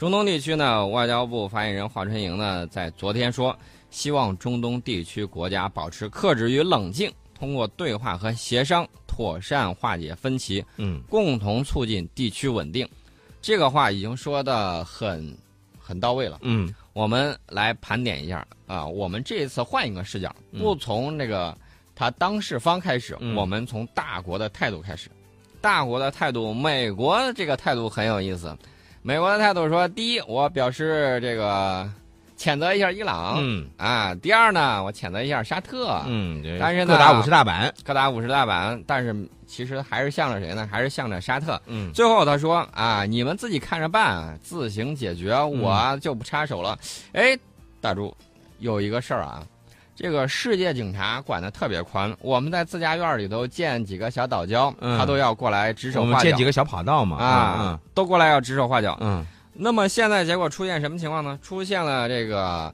中东地区呢，外交部发言人华春莹呢在昨天说，希望中东地区国家保持克制与冷静，通过对话和协商妥善化解分歧，嗯共同促进地区稳定。这个话已经说的很很到位了。嗯我们来盘点一下啊，我们这一次换一个视角，嗯不从那个他当事方开始，嗯我们从大国的态度开始。大国的态度，美国这个态度很有意思。美国的态度说：第一，我表示这个谴责一下伊朗、嗯啊；第二呢，我谴责一下沙特，嗯，这但是呢各打五十大板，各打五十大板。但是其实还是向着谁呢？还是向着沙特。嗯最后他说啊，你们自己看着办，自行解决，我就不插手了。哎，大柱，有一个事儿啊，这个世界警察管的特别宽，我们在自家院里头建几个小岛礁，嗯他都要过来指手我们画脚建几个小跑道嘛，啊，都过来要指手画脚。嗯那么现在结果出现什么情况呢？出现了这个。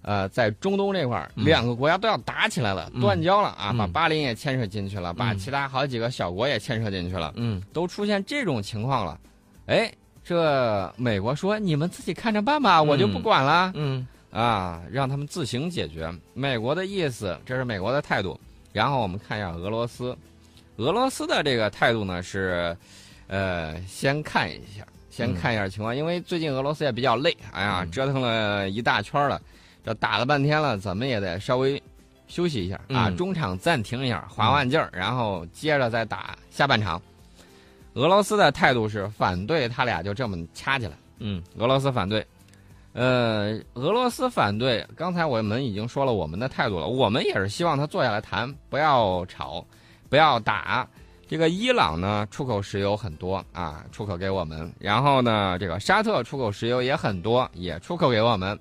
呃，在中东这块儿，嗯两个国家都要打起来了，嗯断交了啊，嗯把巴林也牵扯进去了，把嗯其他好几个小国也牵扯进去了。嗯都出现这种情况了，哎，这美国说你们自己看着办吧，我就不管了、嗯啊，让他们自行解决。美国的意思，这是美国的态度。然后我们看一下俄罗斯，俄罗斯的这个态度呢是，呃，先看一下，先看一下情况，因为最近俄罗斯也比较累，哎呀，嗯折腾了一大圈了，这打了半天了，怎么也得稍微休息一下啊，嗯中场暂停一下，缓缓劲儿，然后接着再打下半场。俄罗斯的态度是反对他俩就这么掐起来，嗯俄罗斯反对。呃，俄罗斯反对。刚才我们已经说了我们的态度了，我们也是希望他坐下来谈，不要吵，不要打。这个伊朗呢，出口石油很多啊，出口给我们。然后呢，这个沙特出口石油也很多，也出口给我们。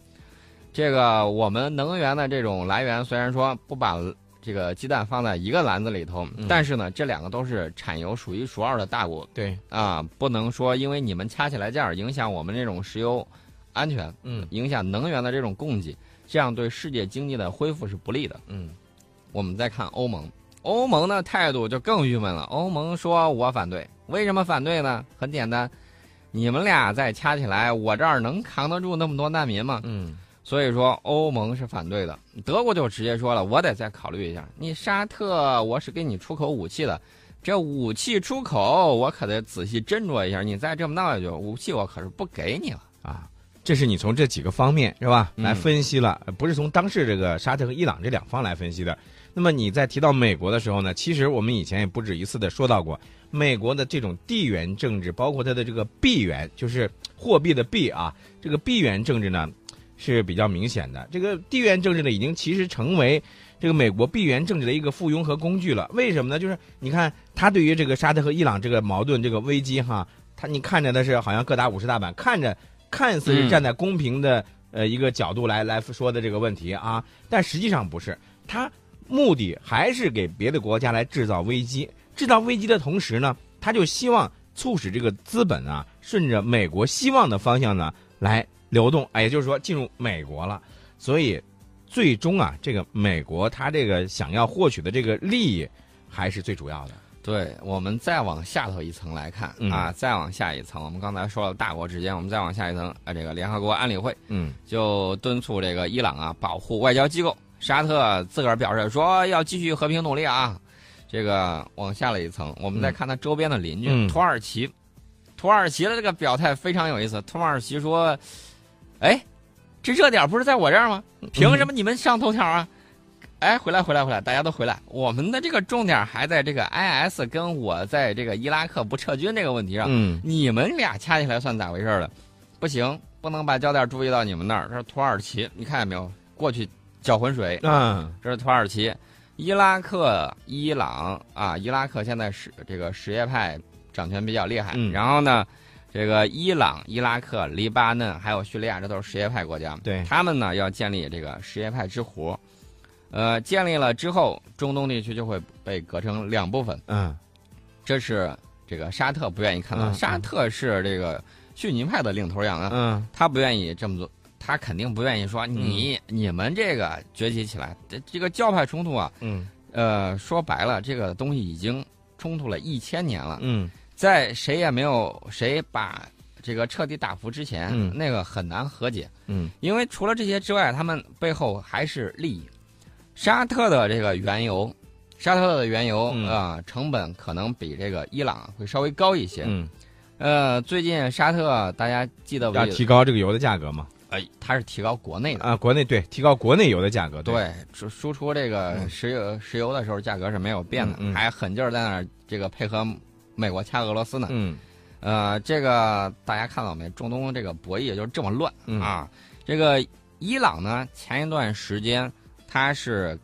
这个我们能源的这种来源，虽然说不把这个鸡蛋放在一个篮子里头，嗯但是呢，这两个都是产油数一数二的大国对，啊，不能说因为你们掐起来价儿，影响我们这种石油安全。嗯影响能源的这种供给，这样对世界经济的恢复是不利的。嗯我们再看欧盟，欧盟的态度就更郁闷了。欧盟说我反对，为什么反对呢？很简单，你们俩再掐起来，我这儿能扛得住那么多难民吗？嗯所以说欧盟是反对的。德国就直接说了，我得再考虑一下。你沙特，我是给你出口武器的，这武器出口我可得仔细斟酌一下。你再这么闹下去，武器我可是不给你了。啊。这是你从这几个方面是吧嗯来分析了，呃不是从当事这个沙特和伊朗这两方来分析的。那么你在提到美国的时候呢，其实我们以前也不止一次的说到过，美国的这种地缘政治，包括它的这个币源，就是货币的币啊，这个币源政治呢是比较明显的。这个地缘政治呢，已经其实成为这个美国币源政治的一个附庸和工具了。为什么呢？就是你看，他对于这个沙特和伊朗这个矛盾、这个危机哈，他你看着的是好像各打五十大板，看着看似是站在公平的、呃一个角度来来说的这个问题啊，但实际上不是，他目的还是给别的国家来制造危机。制造危机的同时呢，他就希望促使这个资本啊，顺着美国希望的方向呢来流动，哎，也就是说进入美国了。所以，最终啊，这个美国他这个想要获取的这个利益，还是最主要的。对我们再往下头一层来看、嗯啊，再往下一层，我们刚才说了大国之间，我们再往下一层，啊，这个联合国安理会嗯就敦促这个伊朗啊保护外交机构。沙特自个儿表示说要继续和平努力啊。这个往下了一层，我们再看它周边的邻居、嗯土耳其，土耳其的这个表态非常有意思。土耳其说：“哎，这热点不是在我这儿吗？凭什么你们上头条啊？”哎，回来，回来，回来，大家都回来。我们的这个重点还在这个 IS 跟我在这个伊拉克不撤军这个问题上。嗯你们俩掐起来算咋回事了？不行，不能把焦点注意到你们那儿。这是土耳其，你看见没有？过去搅浑水。嗯这是土耳其、伊拉克、伊朗啊。伊拉克现在是这个什叶派掌权比较厉害。嗯然后呢，这个伊朗、伊拉克、黎巴嫩还有叙利亚，这都是什叶派国家。对他们呢要建立这个什叶派之湖。呃，建立了之后，中东地区就会被隔成两部分。嗯。这是这个沙特不愿意看到，嗯沙特是这个逊尼派的领头羊啊，嗯。他不愿意这么做，他肯定不愿意说你、你们这个崛起起来，这这个教派冲突啊，嗯。呃，说白了，这个东西已经冲突了一千年了，嗯。在谁也没有谁把这个彻底打服之前，嗯。那个很难和解，嗯。因为除了这些之外，他们背后还是利益。沙特的这个原油，沙特的原油嗯啊、成本可能比这个伊朗会稍微高一些。嗯，呃，最近沙特大家记得不要？提高这个油的价格吗？呃，它是提高国内的。啊，国内对提高国内油的价格，对，输输出这个嗯石油、石油的时候，价格是没有变的，还狠劲儿在那儿这个配合美国掐俄罗斯呢。嗯呃，这个大家看到没？中东这个博弈就是这么乱、嗯啊。这个伊朗呢，前一段时间它是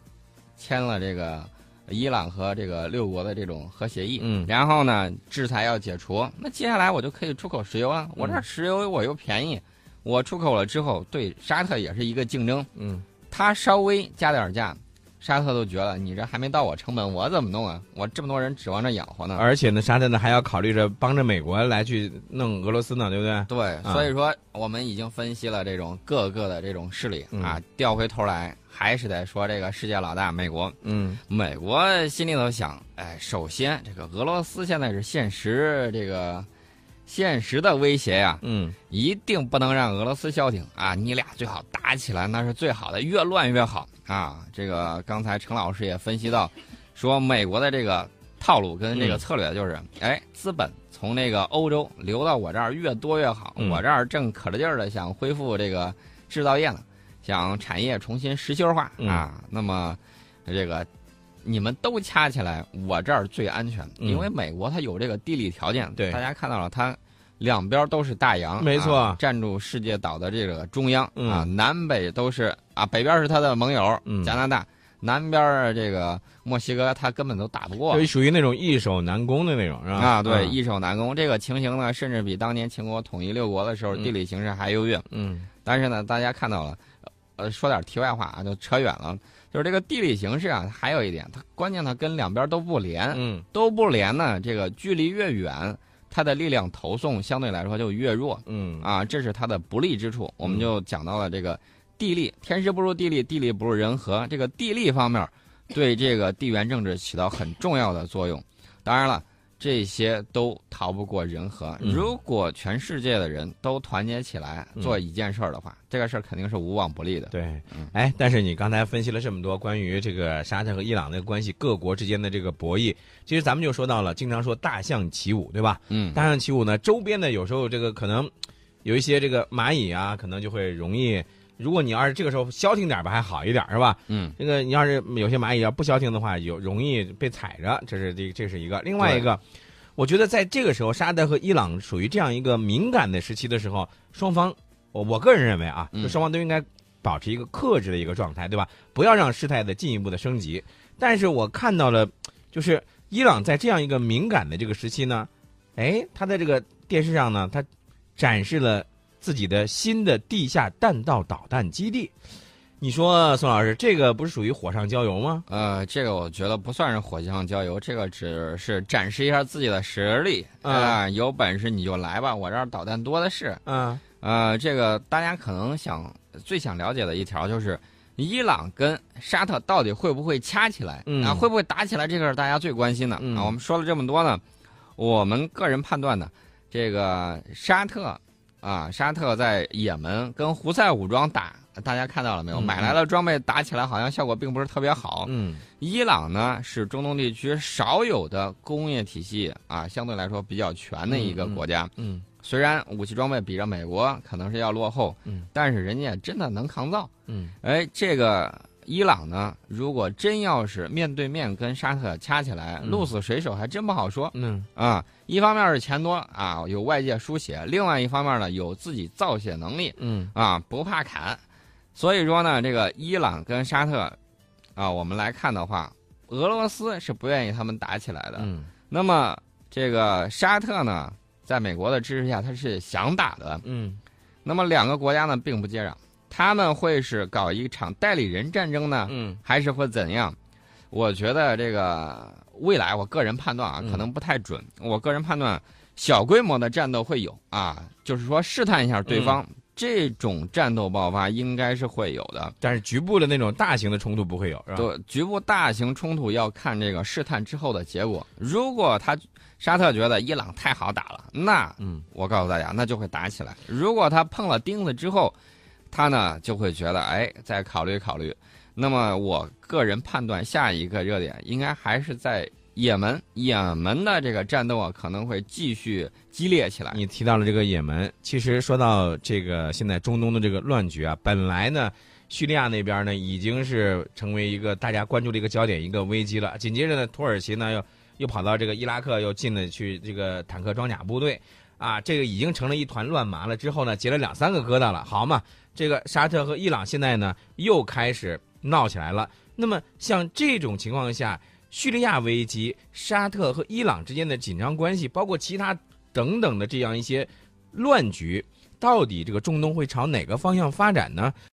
签了这个伊朗和这个六国的这种核协议，嗯然后呢，制裁要解除，那接下来我就可以出口石油了。我这石油我又便宜，我出口了之后，对沙特也是一个竞争。嗯他稍微加点价，沙特都觉得你这还没到我成本，我怎么弄啊？我这么多人指望着养活呢。而且呢，沙特呢还要考虑着帮着美国来去弄俄罗斯呢，对不对？对，啊所以说我们已经分析了这种各个的这种势力、嗯啊，调回头来还是得说这个世界老大美国。嗯美国心里头想，哎，首先这个俄罗斯现在是现实这个现实的威胁呀、嗯一定不能让俄罗斯消停啊！你俩最好打起来，那是最好的，越乱越好啊！这个刚才陈老师也分析到，说美国的这个套路跟这个嗯策略就是，哎，资本从那个欧洲流到我这儿越多越好，嗯我这儿正可着劲儿的想恢复这个制造业呢，想产业重新实心化嗯啊，那么这个。你们都掐起来，我这儿最安全，嗯因为美国它有这个地理条件。对大家看到了，它两边都是大洋，没错啊占住世界岛的这个中央、嗯啊，南北都是啊，北边是它的盟友、嗯加拿大，南边儿这个墨西哥，它根本都打不过就属于那种易守难攻的那种，是吧？啊。对，嗯易守难攻这个情形呢，甚至比当年秦国统一六国的时候嗯地理形势还优越。嗯但是呢，大家看到了，呃，说点题外话啊，就扯远了。就是这个地理形势啊，还有一点，它关键它跟两边都不连，嗯都不连呢，这个距离越远，它的力量投送相对来说就越弱。嗯啊，这是它的不利之处。我们就讲到了这个地利，天时不如地利，地利不如人和。这个地利方面对这个地缘政治起到很重要的作用。当然了，这些都逃不过人和。嗯如果全世界的人都团结起来嗯做一件事儿的话，这个事儿肯定是无往不利的。对嗯，哎，但是你刚才分析了这么多关于这个沙特和伊朗的关系，各国之间的这个博弈，其实咱们就说到了，经常说大象起舞，对吧？嗯，大象起舞呢，周边的有时候这个可能有一些这个蚂蚁啊，可能就会容易。如果你要是这个时候消停点吧，还好一点，是吧？嗯这个你要是有些蚂蚁要不消停的话，有容易被踩着，这是这这是一个。另外一个，我觉得在这个时候，沙特和伊朗属于这样一个敏感的时期的时候，双方，我我个人认为啊，嗯就双方都应该保持一个克制的一个状态，对吧？不要让事态的进一步的升级。但是我看到了，就是伊朗在这样一个敏感的这个时期呢，哎，他在这个电视上呢，他展示了自己的新的地下弹道导弹基地。你说宋老师，这个不是属于火上浇油吗？呃，这个我觉得不算是火上浇油，这个只是展示一下自己的实力嗯啊、有本事你就来吧，我这儿导弹多的是。嗯呃，这个大家可能想最想了解的一条就是，伊朗跟沙特到底会不会掐起来？嗯啊，会不会打起来？这个是大家最关心的、嗯啊。我们说了这么多呢，我们个人判断呢，这个沙特啊，沙特在也门跟胡塞武装打，大家看到了没有？嗯买来的装备打起来好像效果并不是特别好。嗯伊朗呢是中东地区少有的工业体系啊，相对来说比较全的一个国家。嗯虽然武器装备比着美国可能是要落后，嗯，但是人家真的能抗造。嗯哎，这个伊朗呢，如果真要是面对面跟沙特掐起来，嗯鹿死谁手还真不好说嗯啊。一方面是钱多啊，有外界输血；另外一方面呢，有自己造血能力嗯啊，不怕砍。所以说呢，这个伊朗跟沙特啊，我们来看的话，俄罗斯是不愿意他们打起来的。嗯那么这个沙特呢，在美国的支持下，他是想打的。嗯那么两个国家呢，并不接壤，他们会是搞一场代理人战争呢，嗯还是会怎样？我觉得这个未来，我个人判断啊，嗯可能不太准。我个人判断，小规模的战斗会有啊，就是说试探一下对方，这种战斗爆发应该是会有的。但是局部的那种大型的冲突不会有，是吧？对，局部大型冲突要看这个试探之后的结果。如果他沙特觉得伊朗太好打了，那嗯，我告诉大家，那就会打起来。如果他碰了钉子之后，他呢就会觉得，哎，再考虑考虑。那么我个人判断，下一个热点应该还是在也门，也门的这个战斗啊，可能会继续激烈起来。你提到了这个也门，其实说到这个现在中东的这个乱局啊，本来呢，叙利亚那边呢已经是成为一个大家关注的一个焦点，一个危机了。紧接着呢，土耳其呢又又跑到这个伊拉克，又进了去这个坦克装甲部队，啊，这个已经成了一团乱麻了。之后呢，结了两三个疙瘩了，好嘛，这个沙特和伊朗现在呢又开始闹起来了。那么像这种情况下，叙利亚危机、沙特和伊朗之间的紧张关系，包括其他等等的这样一些乱局，到底这个中东会朝哪个方向发展呢？